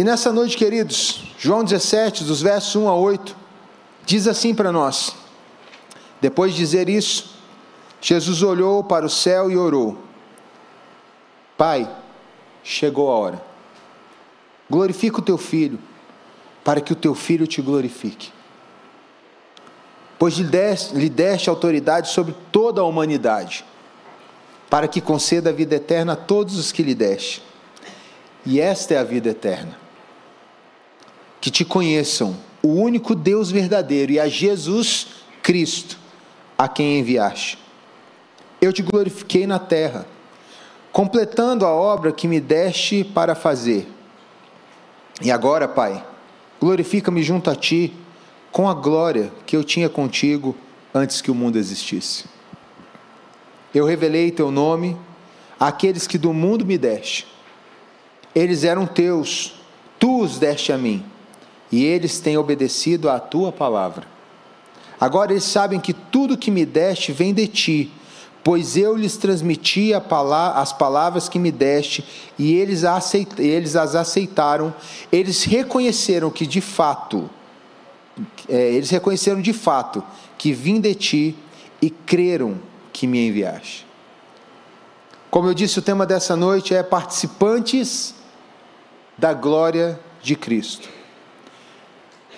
E nessa noite, queridos, João 17, dos versos 1 a 8, diz assim para nós: Depois de dizer isso, Jesus olhou para o céu e orou: Pai, chegou a hora. Glorifica o teu filho, para que o teu filho te glorifique. Pois lhe deste, lhe deste autoridade sobre toda a humanidade, para que conceda a vida eterna a todos os que lhe deste. E esta é a vida eterna que te conheçam o único Deus verdadeiro e a Jesus Cristo, a quem enviaste. Eu te glorifiquei na terra, completando a obra que me deste para fazer. E agora, Pai, glorifica-me junto a ti com a glória que eu tinha contigo antes que o mundo existisse. Eu revelei teu nome àqueles que do mundo me deste. Eles eram teus, tu os deste a mim e eles têm obedecido à tua palavra. Agora eles sabem que tudo que me deste vem de ti, pois eu lhes transmiti as palavras que me deste e eles, eles as aceitaram. Eles reconheceram que de fato, é, eles reconheceram de fato que vim de ti e creram que me enviaste. Como eu disse, o tema dessa noite é participantes da glória de Cristo.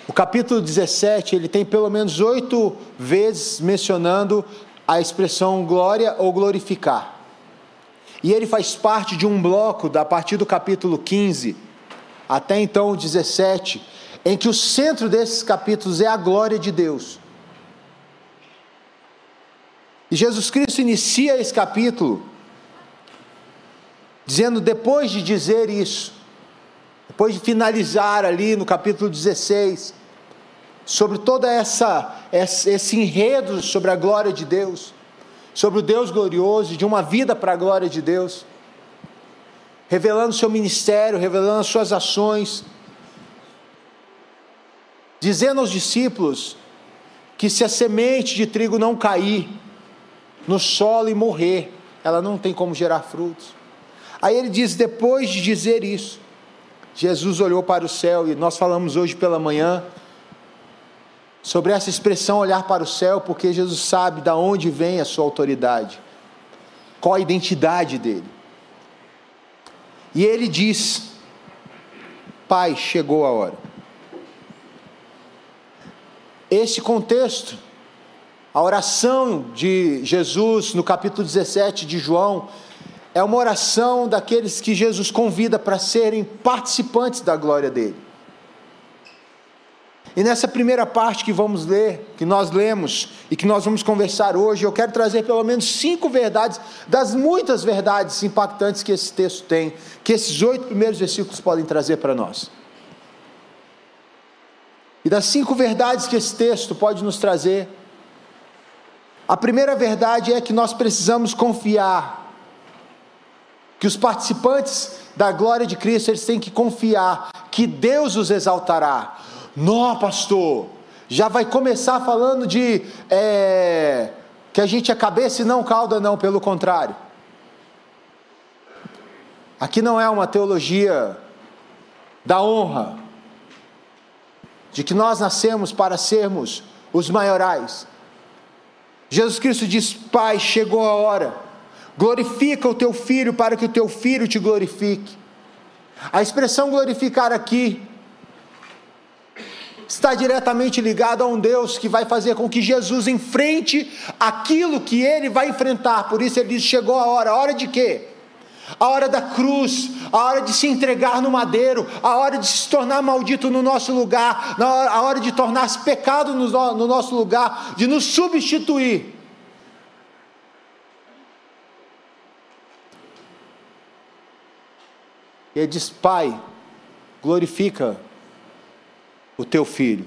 O capítulo 17, ele tem pelo menos oito vezes mencionando a expressão glória ou glorificar. E ele faz parte de um bloco, a partir do capítulo 15 até então o 17, em que o centro desses capítulos é a glória de Deus. E Jesus Cristo inicia esse capítulo dizendo, depois de dizer isso, depois de finalizar ali no capítulo 16, sobre toda essa esse enredo sobre a glória de Deus, sobre o Deus glorioso, de uma vida para a glória de Deus, revelando seu ministério, revelando as suas ações, dizendo aos discípulos que se a semente de trigo não cair no solo e morrer, ela não tem como gerar frutos. Aí ele diz, depois de dizer isso, Jesus olhou para o céu e nós falamos hoje pela manhã sobre essa expressão olhar para o céu, porque Jesus sabe da onde vem a sua autoridade, qual a identidade dele. E ele diz: Pai, chegou a hora. Esse contexto, a oração de Jesus no capítulo 17 de João, é uma oração daqueles que Jesus convida para serem participantes da glória dele. E nessa primeira parte que vamos ler, que nós lemos e que nós vamos conversar hoje, eu quero trazer pelo menos cinco verdades, das muitas verdades impactantes que esse texto tem, que esses oito primeiros versículos podem trazer para nós. E das cinco verdades que esse texto pode nos trazer, a primeira verdade é que nós precisamos confiar que os participantes da glória de Cristo eles têm que confiar que Deus os exaltará. Não, pastor, já vai começar falando de é, que a gente é cabeça e não cauda, não, pelo contrário. Aqui não é uma teologia da honra, de que nós nascemos para sermos os maiorais. Jesus Cristo diz: Pai, chegou a hora Glorifica o teu filho para que o teu filho te glorifique. A expressão glorificar aqui está diretamente ligada a um Deus que vai fazer com que Jesus enfrente aquilo que ele vai enfrentar. Por isso ele diz: chegou a hora. A hora de quê? A hora da cruz, a hora de se entregar no madeiro, a hora de se tornar maldito no nosso lugar, a hora de tornar-se pecado no nosso lugar, de nos substituir. E ele diz: Pai, glorifica o teu filho.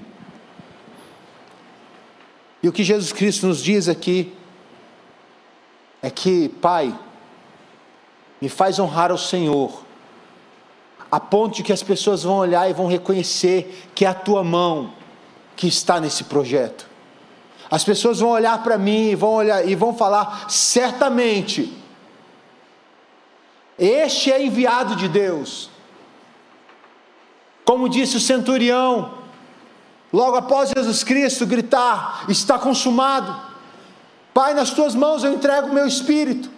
E o que Jesus Cristo nos diz aqui é que, Pai, me faz honrar ao Senhor, a ponto de que as pessoas vão olhar e vão reconhecer que é a tua mão que está nesse projeto. As pessoas vão olhar para mim e vão olhar e vão falar certamente este é enviado de Deus. Como disse o centurião, logo após Jesus Cristo gritar: Está consumado. Pai, nas tuas mãos eu entrego o meu espírito.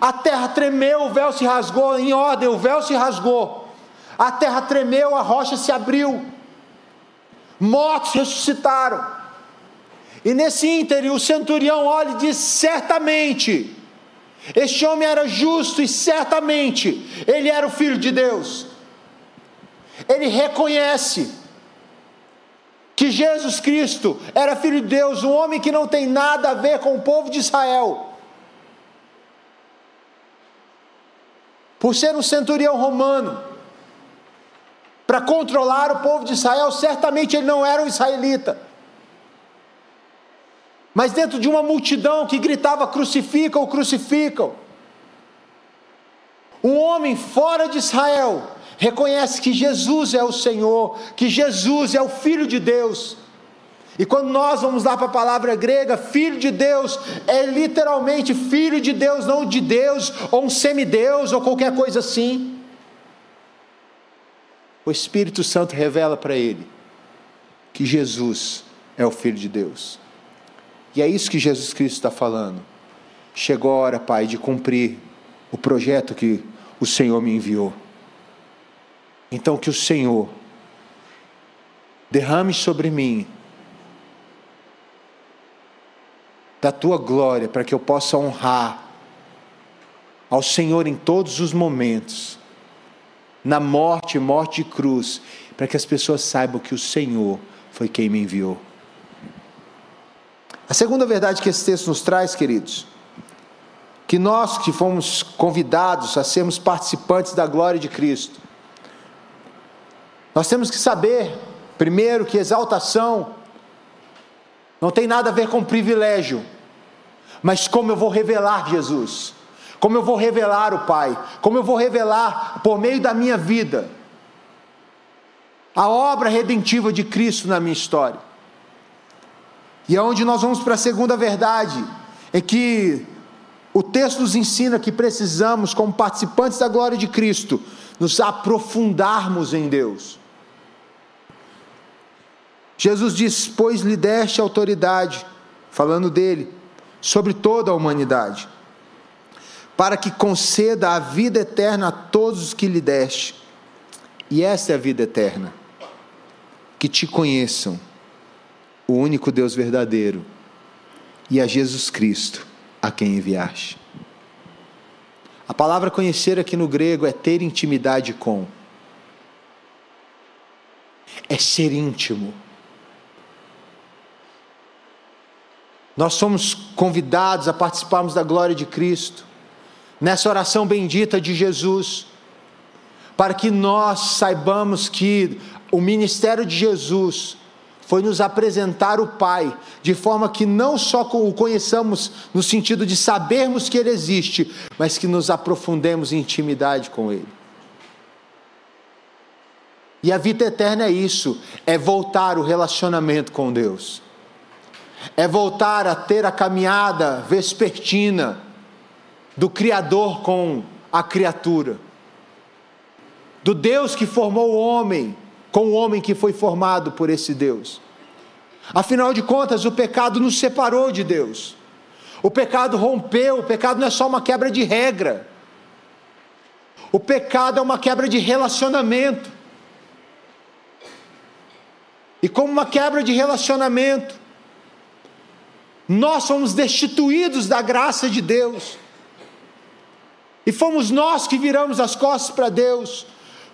A terra tremeu, o véu se rasgou, em ordem, o véu se rasgou. A terra tremeu, a rocha se abriu. Mortos ressuscitaram. E nesse ínterim, o centurião olha e diz: certamente, este homem era justo e certamente ele era o filho de Deus. Ele reconhece que Jesus Cristo era filho de Deus, um homem que não tem nada a ver com o povo de Israel. Por ser um centurião romano, para controlar o povo de Israel, certamente ele não era um israelita. Mas dentro de uma multidão que gritava: crucificam, crucificam. Um homem fora de Israel reconhece que Jesus é o Senhor, que Jesus é o Filho de Deus. E quando nós vamos lá para a palavra grega, filho de Deus, é literalmente filho de Deus, não de Deus, ou um semideus, ou qualquer coisa assim. O Espírito Santo revela para ele que Jesus é o Filho de Deus. E é isso que Jesus Cristo está falando. Chegou a hora, Pai, de cumprir o projeto que o Senhor me enviou. Então, que o Senhor derrame sobre mim da tua glória, para que eu possa honrar ao Senhor em todos os momentos, na morte, morte de cruz, para que as pessoas saibam que o Senhor foi quem me enviou. A segunda verdade que esse texto nos traz, queridos, que nós que fomos convidados a sermos participantes da glória de Cristo, nós temos que saber, primeiro, que exaltação não tem nada a ver com privilégio, mas como eu vou revelar Jesus, como eu vou revelar o Pai, como eu vou revelar por meio da minha vida a obra redentiva de Cristo na minha história. E é onde nós vamos para a segunda verdade, é que o texto nos ensina que precisamos, como participantes da glória de Cristo, nos aprofundarmos em Deus. Jesus diz: Pois lhe deste autoridade, falando dele, sobre toda a humanidade, para que conceda a vida eterna a todos os que lhe deste. E esta é a vida eterna, que te conheçam o único Deus verdadeiro, e a Jesus Cristo, a quem enviaste. A palavra conhecer aqui no grego é ter intimidade com, é ser íntimo. Nós somos convidados a participarmos da glória de Cristo, nessa oração bendita de Jesus, para que nós saibamos que o ministério de Jesus foi nos apresentar o Pai, de forma que não só o conheçamos no sentido de sabermos que Ele existe, mas que nos aprofundemos em intimidade com Ele. E a vida eterna é isso, é voltar o relacionamento com Deus, é voltar a ter a caminhada vespertina do Criador com a criatura, do Deus que formou o homem com o homem que foi formado por esse Deus. Afinal de contas, o pecado nos separou de Deus. O pecado rompeu, o pecado não é só uma quebra de regra. O pecado é uma quebra de relacionamento. E como uma quebra de relacionamento, nós somos destituídos da graça de Deus. E fomos nós que viramos as costas para Deus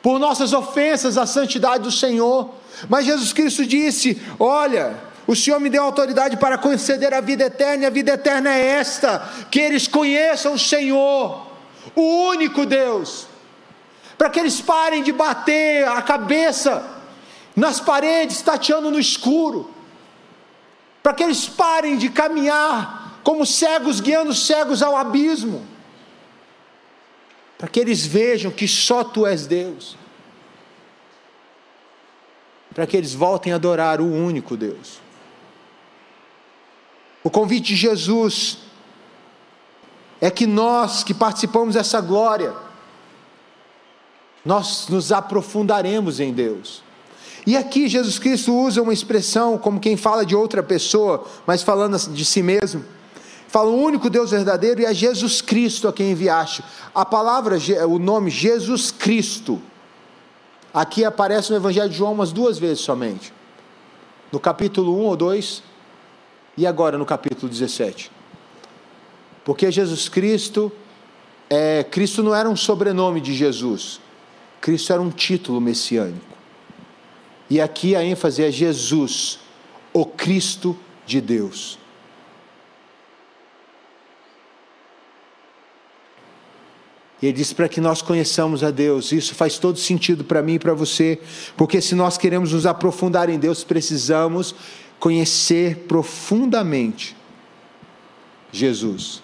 por nossas ofensas à santidade do Senhor. Mas Jesus Cristo disse: Olha, o Senhor me deu autoridade para conceder a vida eterna, e a vida eterna é esta: que eles conheçam o Senhor, o único Deus, para que eles parem de bater a cabeça nas paredes, tateando no escuro, para que eles parem de caminhar como cegos guiando cegos ao abismo para que eles vejam que só tu és Deus, para que eles voltem a adorar o único Deus. O convite de Jesus é que nós que participamos dessa glória, nós nos aprofundaremos em Deus. E aqui Jesus Cristo usa uma expressão como quem fala de outra pessoa, mas falando de si mesmo. Fala o único Deus verdadeiro e é Jesus Cristo a quem enviaste. A palavra, o nome Jesus Cristo, aqui aparece no Evangelho de João umas duas vezes somente. No capítulo 1 ou 2 e agora no capítulo 17. Porque Jesus Cristo, é, Cristo não era um sobrenome de Jesus, Cristo era um título messiânico. E aqui a ênfase é Jesus, o Cristo de Deus. E ele diz para que nós conheçamos a Deus. Isso faz todo sentido para mim e para você, porque se nós queremos nos aprofundar em Deus, precisamos conhecer profundamente Jesus.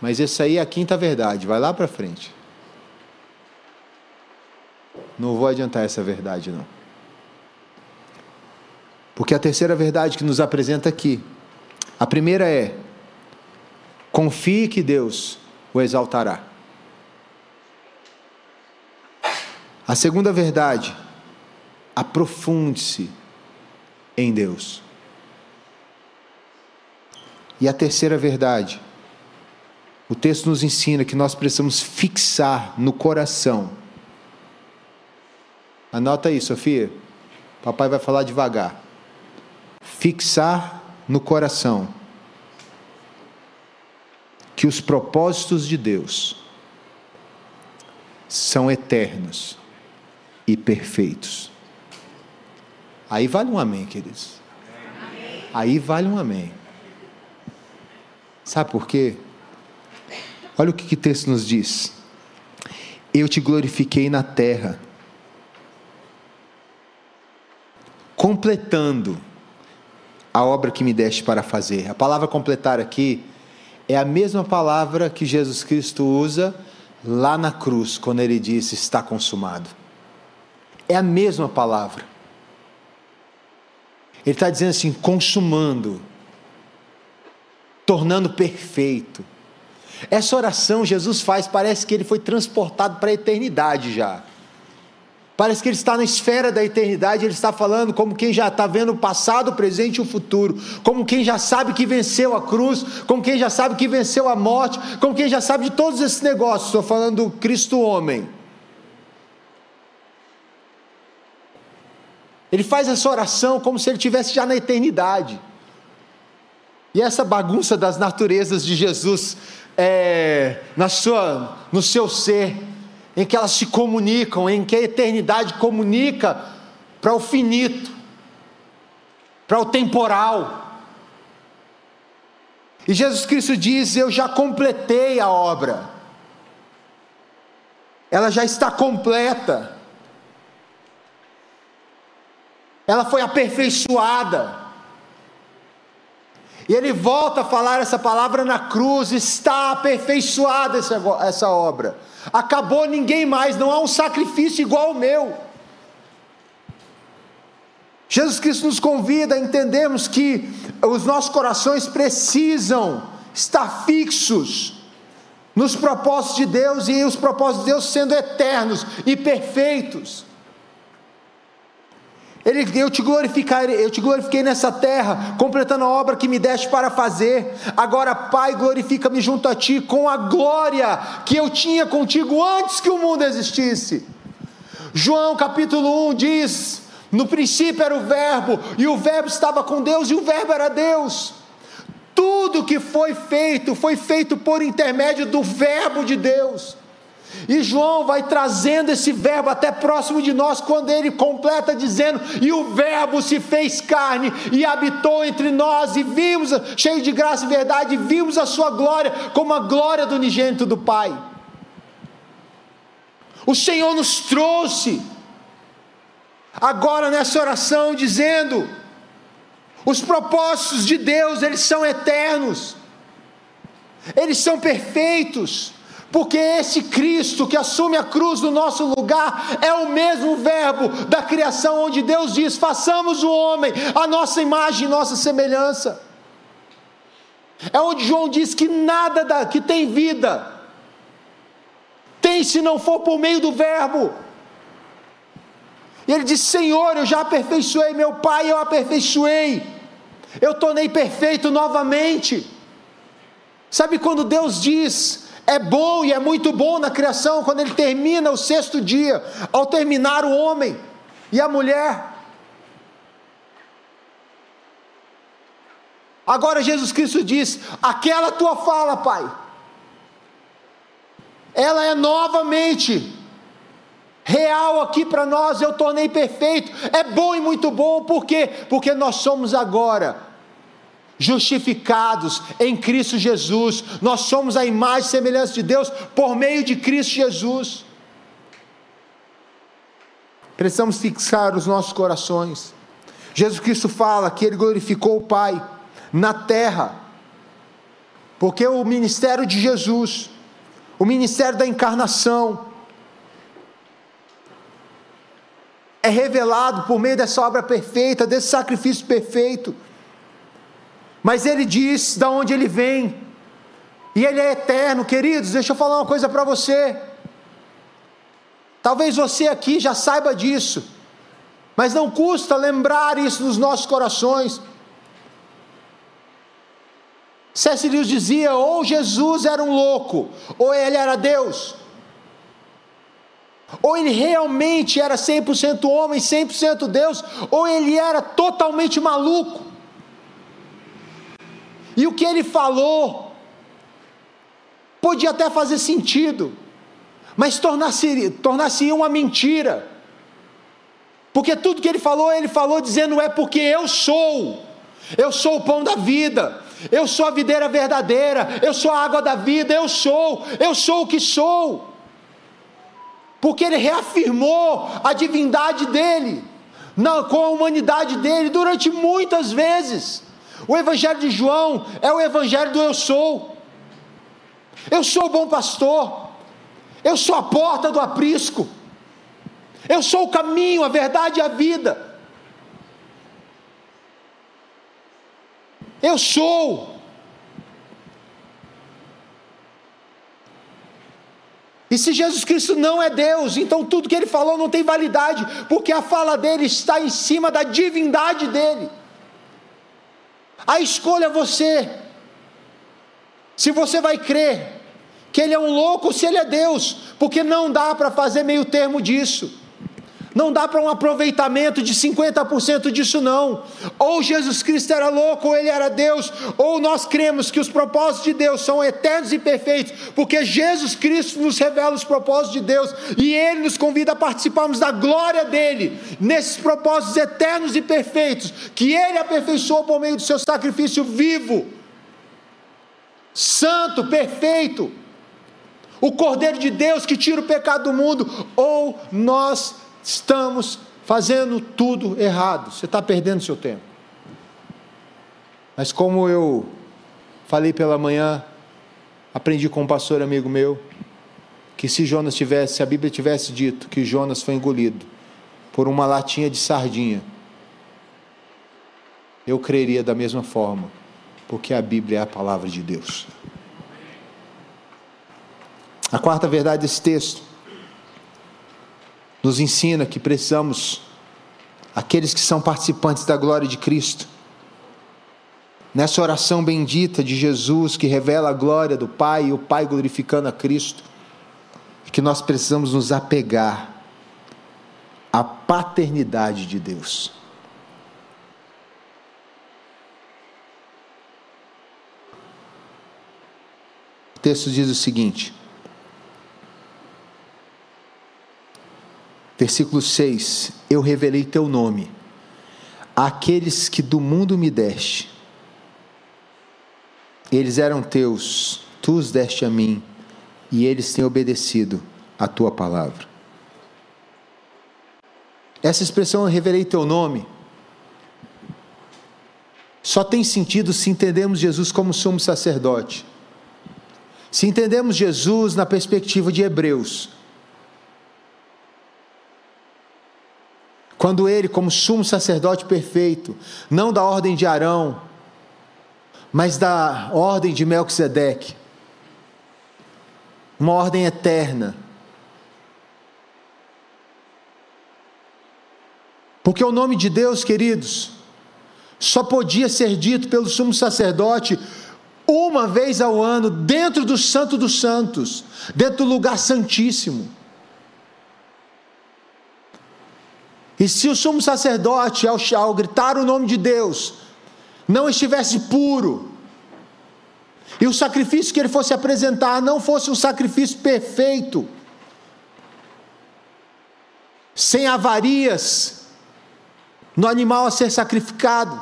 Mas essa aí é a quinta verdade, vai lá para frente. Não vou adiantar essa verdade, não. Porque a terceira verdade que nos apresenta aqui, a primeira é: confie que Deus o exaltará. A segunda verdade, aprofunde-se em Deus. E a terceira verdade, o texto nos ensina que nós precisamos fixar no coração Anota aí, Sofia. Papai vai falar devagar. Fixar no coração que os propósitos de Deus são eternos e perfeitos. Aí vale um amém, queridos. Aí vale um amém. Sabe por quê? Olha o que o texto nos diz. Eu te glorifiquei na terra completando a obra que me deste para fazer. A palavra completar aqui é a mesma palavra que Jesus Cristo usa lá na cruz, quando ele disse: Está consumado. É a mesma palavra. Ele está dizendo assim: consumando, tornando perfeito. Essa oração Jesus faz, parece que ele foi transportado para a eternidade já. Parece que ele está na esfera da eternidade, ele está falando como quem já está vendo o passado, o presente e o futuro, como quem já sabe que venceu a cruz, como quem já sabe que venceu a morte, como quem já sabe de todos esses negócios. Estou falando do Cristo homem. Ele faz essa oração como se ele estivesse já na eternidade. E essa bagunça das naturezas de Jesus é, na sua, no seu ser em que elas se comunicam, em que a eternidade comunica para o finito, para o temporal. E Jesus Cristo diz: Eu já completei a obra, ela já está completa, ela foi aperfeiçoada. E ele volta a falar essa palavra na cruz: está aperfeiçoada essa, obra. Acabou ninguém mais, não há um sacrifício igual ao meu. Jesus Cristo nos convida a entendermos que os nossos corações precisam estar fixos nos propósitos de Deus e os propósitos de Deus sendo eternos e perfeitos. Ele, eu te glorificarei, eu te glorifiquei nessa terra, completando a obra que me deste para fazer. Agora, Pai, glorifica-me junto a ti com a glória que eu tinha contigo antes que o mundo existisse. João capítulo 1 diz: No princípio era o Verbo, e o Verbo estava com Deus, e o Verbo era Deus. Tudo que foi feito, foi feito por intermédio do Verbo de Deus. E João vai trazendo esse verbo até próximo de nós, quando ele completa dizendo: E o Verbo se fez carne e habitou entre nós, e vimos, cheio de graça e verdade, vimos a sua glória como a glória do unigênito do Pai. O Senhor nos trouxe, agora nessa oração, dizendo: os propósitos de Deus, eles são eternos, eles são perfeitos porque esse Cristo que assume a cruz no nosso lugar é o mesmo Verbo da criação, onde Deus diz: façamos o homem a nossa imagem nossa semelhança. É onde João diz que nada da, que tem vida tem se não for por meio do Verbo. E ele disse: Senhor, eu já aperfeiçoei meu pai, eu aperfeiçoei, eu tornei perfeito novamente. Sabe quando Deus diz, é bom e é muito bom na criação, quando ele termina o sexto dia, ao terminar o homem e a mulher. Agora Jesus Cristo diz: aquela tua fala, Pai, ela é novamente real aqui para nós, eu tornei perfeito, é bom e muito bom, por quê? Porque nós somos agora justificados em Cristo Jesus, nós somos a imagem e semelhança de Deus por meio de Cristo Jesus. Precisamos fixar os nossos corações. Jesus Cristo fala que ele glorificou o Pai na terra, porque o ministério de Jesus, o ministério da encarnação, é revelado por meio dessa obra perfeita, desse sacrifício perfeito. Mas ele diz de onde ele vem, e ele é eterno, queridos. Deixa eu falar uma coisa para você. Talvez você aqui já saiba disso, mas não custa lembrar isso nos nossos corações. C.S. Dizia: ou Jesus era um louco, ou ele era Deus. Ou ele realmente era 100% homem, 100% Deus, ou ele era totalmente maluco. E o que ele falou podia até fazer sentido, mas tornar-se tornar uma mentira. Porque tudo que ele falou, ele falou dizendo é porque eu sou. Eu sou o pão da vida. Eu sou a videira verdadeira, eu sou a água da vida, eu sou, eu sou o que sou porque ele reafirmou a divindade dele na, com a humanidade dele durante muitas vezes. O Evangelho de João é o Evangelho do eu sou. Eu sou o bom pastor, eu sou a porta do aprisco, eu sou o caminho, a verdade e a vida. Eu sou. E se Jesus Cristo não é Deus, então tudo que ele falou não tem validade, porque a fala dele está em cima da divindade dele. A escolha é você. Se você vai crer que ele é um louco ou se ele é Deus, porque não dá para fazer meio termo disso. Não dá para um aproveitamento de 50% disso, não. Ou Jesus Cristo era louco, ou ele era Deus, ou nós cremos que os propósitos de Deus são eternos e perfeitos, porque Jesus Cristo nos revela os propósitos de Deus e ele nos convida a participarmos da glória dele, nesses propósitos eternos e perfeitos, que ele aperfeiçoou por meio do seu sacrifício vivo, santo, perfeito. O Cordeiro de Deus que tira o pecado do mundo, ou nós estamos fazendo tudo errado. Você está perdendo seu tempo. Mas como eu falei pela manhã, aprendi com um pastor amigo meu, que se Jonas tivesse, se a Bíblia tivesse dito que Jonas foi engolido por uma latinha de sardinha, eu creria da mesma forma, porque a Bíblia é a palavra de Deus. A quarta verdade desse texto nos ensina que precisamos, aqueles que são participantes da glória de Cristo, nessa oração bendita de Jesus que revela a glória do Pai e o Pai glorificando a Cristo, que nós precisamos nos apegar à paternidade de Deus. O texto diz o seguinte: Versículo 6: Eu revelei teu nome àqueles que do mundo me deste. Eles eram teus, tu os deste a mim, e eles têm obedecido a tua palavra. Essa expressão, eu revelei teu nome, só tem sentido se entendemos Jesus como sumo sacerdote. Se entendemos Jesus na perspectiva de Hebreus, Quando ele, como sumo sacerdote perfeito, não da ordem de Arão, mas da ordem de Melquisedeque, uma ordem eterna. Porque o nome de Deus, queridos, só podia ser dito pelo sumo sacerdote uma vez ao ano, dentro do Santo dos Santos, dentro do lugar santíssimo. E se o sumo sacerdote, ao, ao gritar o nome de Deus, não estivesse puro, e o sacrifício que ele fosse apresentar não fosse um sacrifício perfeito, sem avarias no animal a ser sacrificado,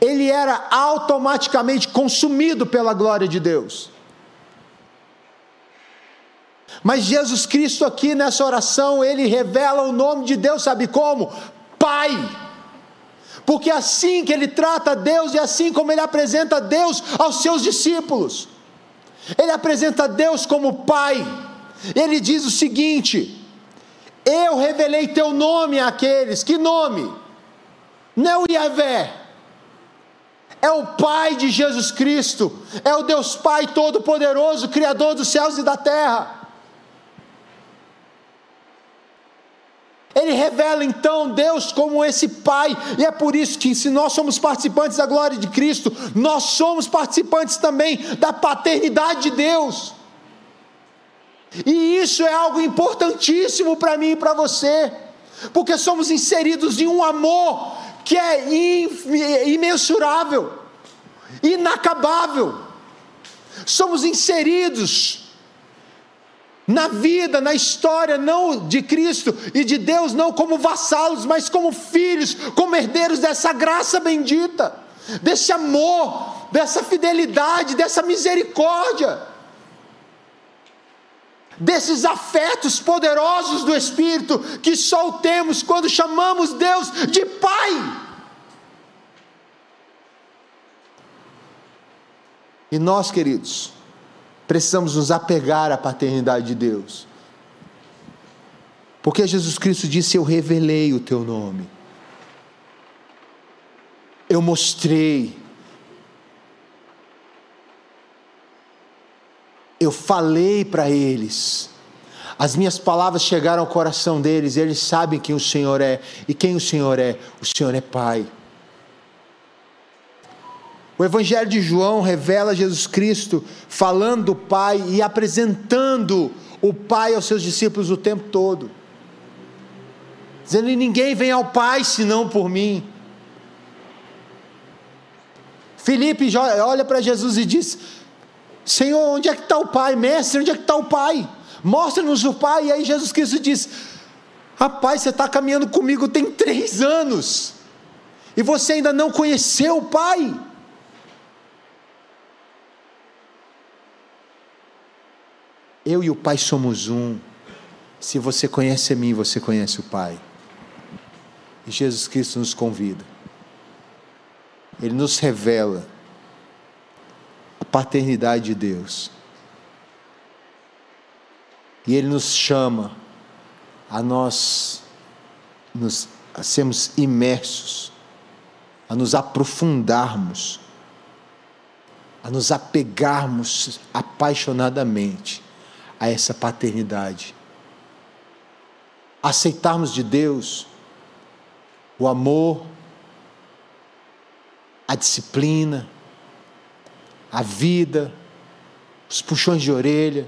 ele era automaticamente consumido pela glória de Deus. Mas Jesus Cristo, aqui nessa oração, ele revela o nome de Deus, sabe como? Pai. Porque assim que ele trata Deus e assim como ele apresenta Deus aos seus discípulos. Ele apresenta Deus como Pai. Ele diz o seguinte: Eu revelei teu nome àqueles. Que nome? Não é o. É o Pai de Jesus Cristo. É o Deus Pai Todo-Poderoso, Criador dos céus e da terra. Ele revela então Deus como esse Pai, e é por isso que, se nós somos participantes da glória de Cristo, nós somos participantes também da paternidade de Deus. E isso é algo importantíssimo para mim e para você, porque somos inseridos em um amor que é imensurável, inacabável. Somos inseridos na vida, na história, não de Cristo e de Deus, não como vassalos, mas como filhos, como herdeiros dessa graça bendita, desse amor, dessa fidelidade, dessa misericórdia, desses afetos poderosos do Espírito que só temos quando chamamos Deus de Pai. E nós, queridos, precisamos nos apegar à paternidade de Deus. Porque Jesus Cristo disse: Eu revelei o teu nome, eu mostrei, eu falei para eles, as minhas palavras chegaram ao coração deles, eles sabem quem o Senhor é, e quem o Senhor é? O Senhor é Pai. O Evangelho de João revela Jesus Cristo falando do Pai e apresentando o Pai aos seus discípulos o tempo todo, dizendo: Ninguém vem ao Pai senão por mim. Felipe olha para Jesus e diz: Senhor, onde é que está o Pai? Mestre, onde é que está o Pai? Mostra-nos o Pai. E aí Jesus Cristo diz: Rapaz, você está caminhando comigo tem três anos, e você ainda não conheceu o Pai. Eu e o Pai somos um. Se você conhece a mim, você conhece o Pai. E Jesus Cristo nos convida. Ele nos revela a paternidade de Deus. E Ele nos chama a nós nos, a sermos imersos, a nos aprofundarmos, a nos apegarmos apaixonadamente a essa paternidade. Aceitarmos de Deus o amor, a disciplina, a vida, os puxões de orelha,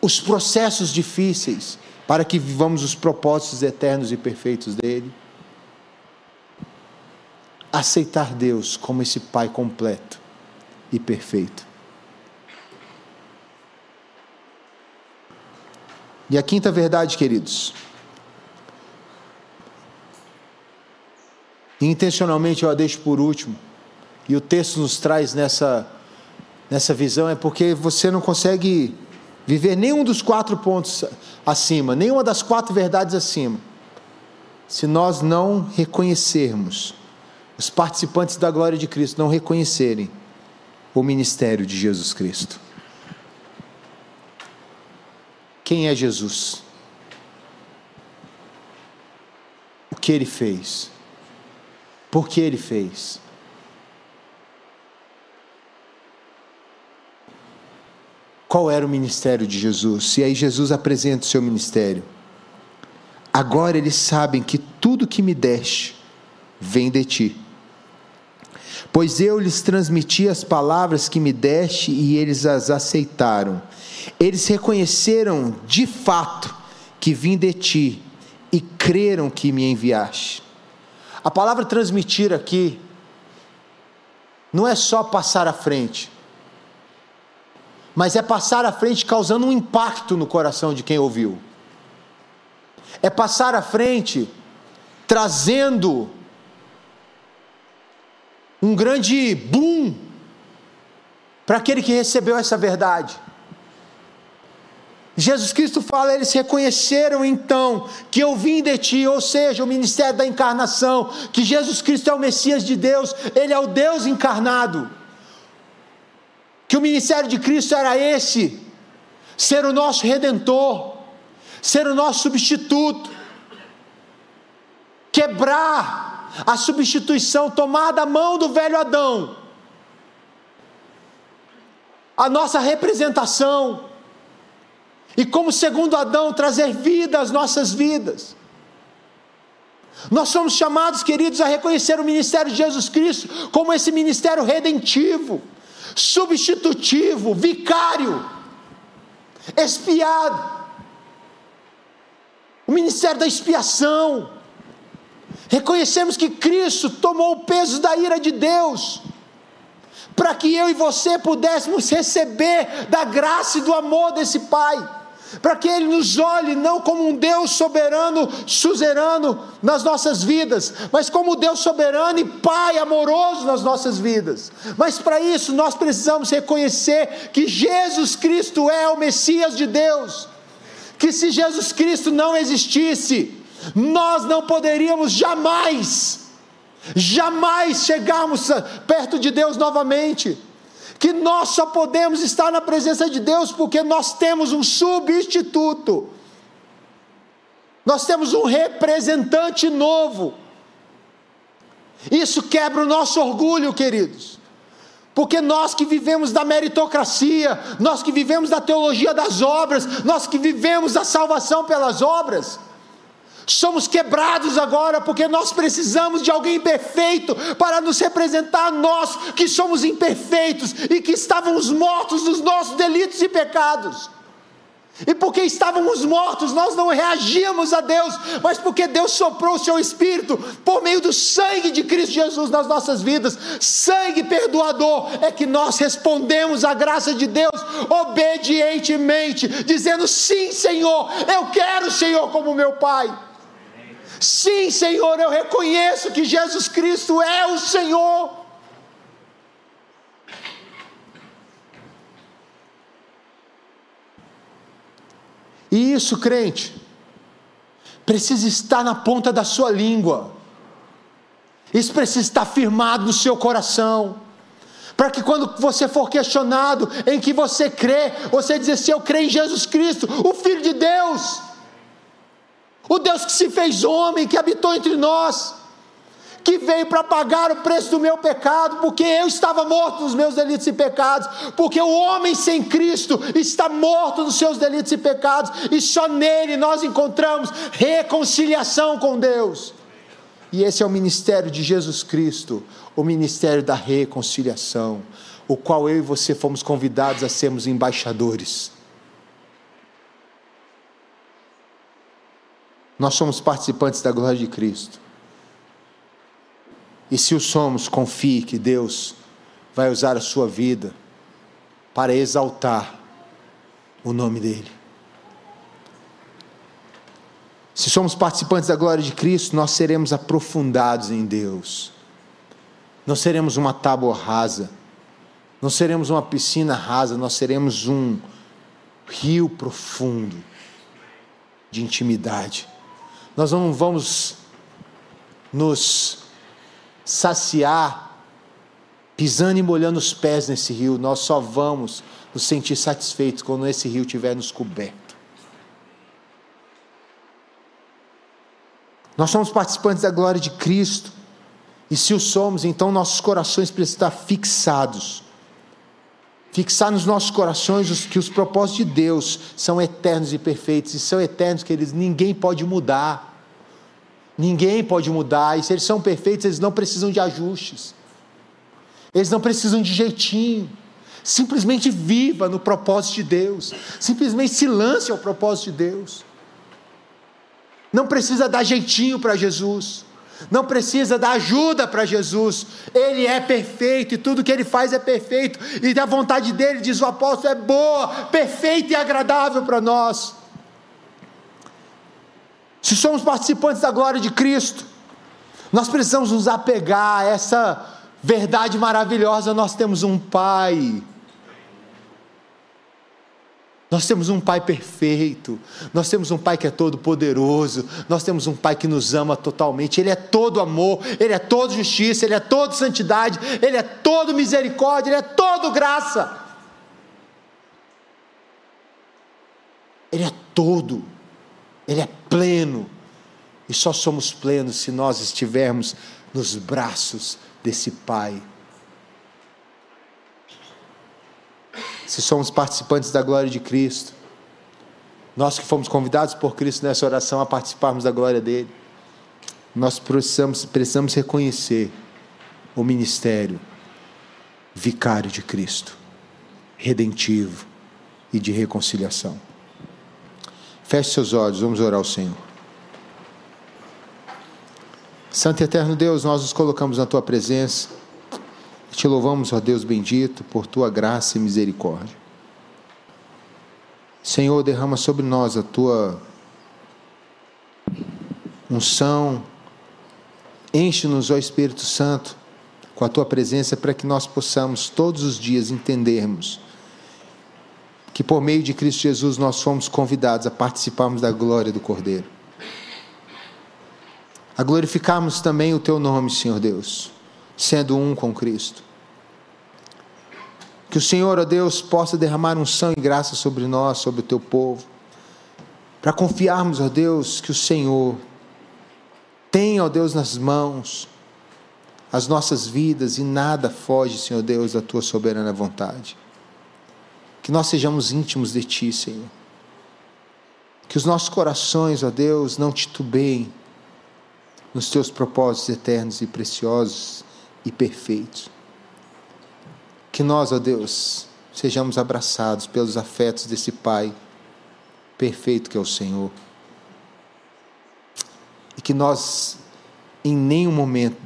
os processos difíceis para que vivamos os propósitos eternos e perfeitos dele. Aceitar Deus como esse Pai completo e perfeito. E a quinta verdade, queridos. Intencionalmente eu a deixo por último. E o texto nos traz nessa, nessa visão, é porque você não consegue viver nenhum dos quatro pontos acima, nenhuma das quatro verdades acima, se nós não reconhecermos, os participantes da glória de Cristo não reconhecerem o ministério de Jesus Cristo. Quem é Jesus? O que ele fez? Por que ele fez? Qual era o ministério de Jesus? E aí Jesus apresenta o seu ministério. Agora eles sabem que tudo que me deste vem de ti. Pois eu lhes transmiti as palavras que me deste e eles as aceitaram. Eles reconheceram de fato que vim de ti e creram que me enviaste. A palavra transmitir aqui não é só passar à frente, mas é passar à frente causando um impacto no coração de quem ouviu. É passar à frente trazendo um grande boom para aquele que recebeu essa verdade. Jesus Cristo fala, eles reconheceram então que eu vim de ti, ou seja, o ministério da encarnação, que Jesus Cristo é o Messias de Deus, ele é o Deus encarnado. Que o ministério de Cristo era esse: ser o nosso redentor, ser o nosso substituto, quebrar a substituição, tomar da mão do velho Adão, a nossa representação e como segundo Adão, trazer vida às nossas vidas. Nós somos chamados, queridos, a reconhecer o ministério de Jesus Cristo como esse ministério redentivo, substitutivo, vicário, expiado. O ministério da expiação. Reconhecemos que Cristo tomou o peso da ira de Deus para que eu e você pudéssemos receber da graça e do amor desse Pai para que Ele nos olhe não como um Deus soberano, suzerano nas nossas vidas, mas como Deus soberano e Pai amoroso nas nossas vidas. Mas para isso nós precisamos reconhecer que Jesus Cristo é o Messias de Deus, que se Jesus Cristo não existisse, nós não poderíamos jamais, jamais chegarmos perto de Deus novamente que nós só podemos estar na presença de Deus porque nós temos um substituto, nós temos um representante novo. Isso quebra o nosso orgulho, queridos. Porque nós que vivemos da meritocracia, nós que vivemos da teologia das obras, nós que vivemos da salvação pelas obras, somos quebrados agora porque nós precisamos de alguém perfeito para nos representar, nós que somos imperfeitos e que estávamos mortos nos nossos delitos e pecados. E porque estávamos mortos, nós não reagíamos a Deus, mas porque Deus soprou o seu Espírito por meio do sangue de Cristo Jesus nas nossas vidas, sangue perdoador, é que nós respondemos à graça de Deus obedientemente, dizendo: Sim, Senhor, eu quero o Senhor como meu Pai. Sim, Senhor, eu reconheço que Jesus Cristo é o Senhor. E isso, crente, precisa estar na ponta da sua língua. Isso precisa estar firmado no seu coração. Para que quando você for questionado em que você crê, você dizer assim: Eu creio em Jesus Cristo, o Filho de Deus o Deus que se fez homem, que habitou entre nós, que veio para pagar o preço do meu pecado, porque eu estava morto nos meus delitos e pecados, porque o homem sem Cristo está morto nos seus delitos e pecados, e só nele nós encontramos reconciliação com Deus. E esse é o ministério de Jesus Cristo, o ministério da reconciliação, o qual eu e você fomos convidados a sermos embaixadores. Nós somos participantes da glória de Cristo. E se o somos, confie que Deus vai usar a sua vida para exaltar o nome dEle. Se somos participantes da glória de Cristo, nós seremos aprofundados em Deus. Não seremos uma tábua rasa, não seremos uma piscina rasa, nós seremos um rio profundo de intimidade. Nós não vamos nos saciar pisando e molhando os pés nesse rio, nós só vamos nos sentir satisfeitos quando esse rio tiver nos coberto. Nós somos participantes da glória de Cristo, e se o somos, então nossos corações precisam estar fixados fixar nos nossos corações que os propósitos de Deus são eternos e perfeitos, e são eternos que eles ninguém pode mudar. Ninguém pode mudar, e se eles são perfeitos, eles não precisam de ajustes. Eles não precisam de jeitinho. Simplesmente viva no propósito de Deus. Simplesmente se lance ao propósito de Deus. Não precisa dar jeitinho para Jesus. Não precisa dar ajuda para Jesus. Ele é perfeito e tudo que ele faz é perfeito. E a vontade dele, diz o apóstolo, é boa, perfeita e agradável para nós. Se somos participantes da glória de Cristo, nós precisamos nos apegar a essa verdade maravilhosa. Nós temos um Pai nós temos um Pai perfeito, nós temos um Pai que é todo poderoso, nós temos um Pai que nos ama totalmente, Ele é todo amor, Ele é todo justiça, Ele é todo santidade, Ele é todo misericórdia, Ele é todo graça. Ele é todo, Ele é pleno, e só somos plenos se nós estivermos nos braços desse Pai se somos participantes da glória de Cristo, nós que fomos convidados por Cristo nessa oração a participarmos da glória dele, nós precisamos, precisamos reconhecer o ministério vicário de Cristo, redentivo e de reconciliação. Feche seus olhos, vamos orar ao Senhor. Santo e eterno Deus, nós nos colocamos na tua presença te louvamos, ó Deus bendito, por tua graça e misericórdia. Senhor, derrama sobre nós a tua unção, enche-nos, ó Espírito Santo, com a tua presença para que nós possamos todos os dias entendermos que por meio de Cristo Jesus nós fomos convidados a participarmos da glória do Cordeiro. A glorificarmos também o teu nome, Senhor Deus sendo um com Cristo. Que o Senhor, ó Deus, possa derramar unção e graça sobre nós, sobre o teu povo, para confiarmos, ó Deus, que o Senhor tem, ó Deus, nas mãos as nossas vidas e nada foge, Senhor Deus, da tua soberana vontade. Que nós sejamos íntimos de ti, Senhor. Que os nossos corações, ó Deus, não titubeiem nos teus propósitos eternos e preciosos e perfeitos. Que nós, ó Deus, sejamos abraçados pelos afetos desse Pai perfeito que é o Senhor. E que nós, em nenhum momento,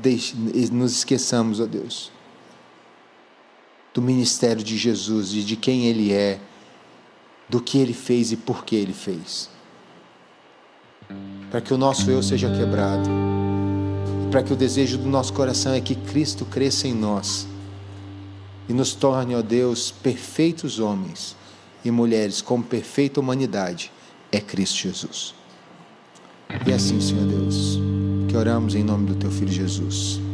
nos esqueçamos, ó Deus, do ministério de Jesus e de quem Ele é, do que Ele fez e por que Ele fez. Para que o nosso eu seja quebrado para que o desejo do nosso coração é que Cristo cresça em nós e nos torne, ó Deus, perfeitos homens e mulheres com perfeita humanidade é Cristo Jesus. E assim, Senhor Deus, que oramos em nome do Teu Filho Jesus.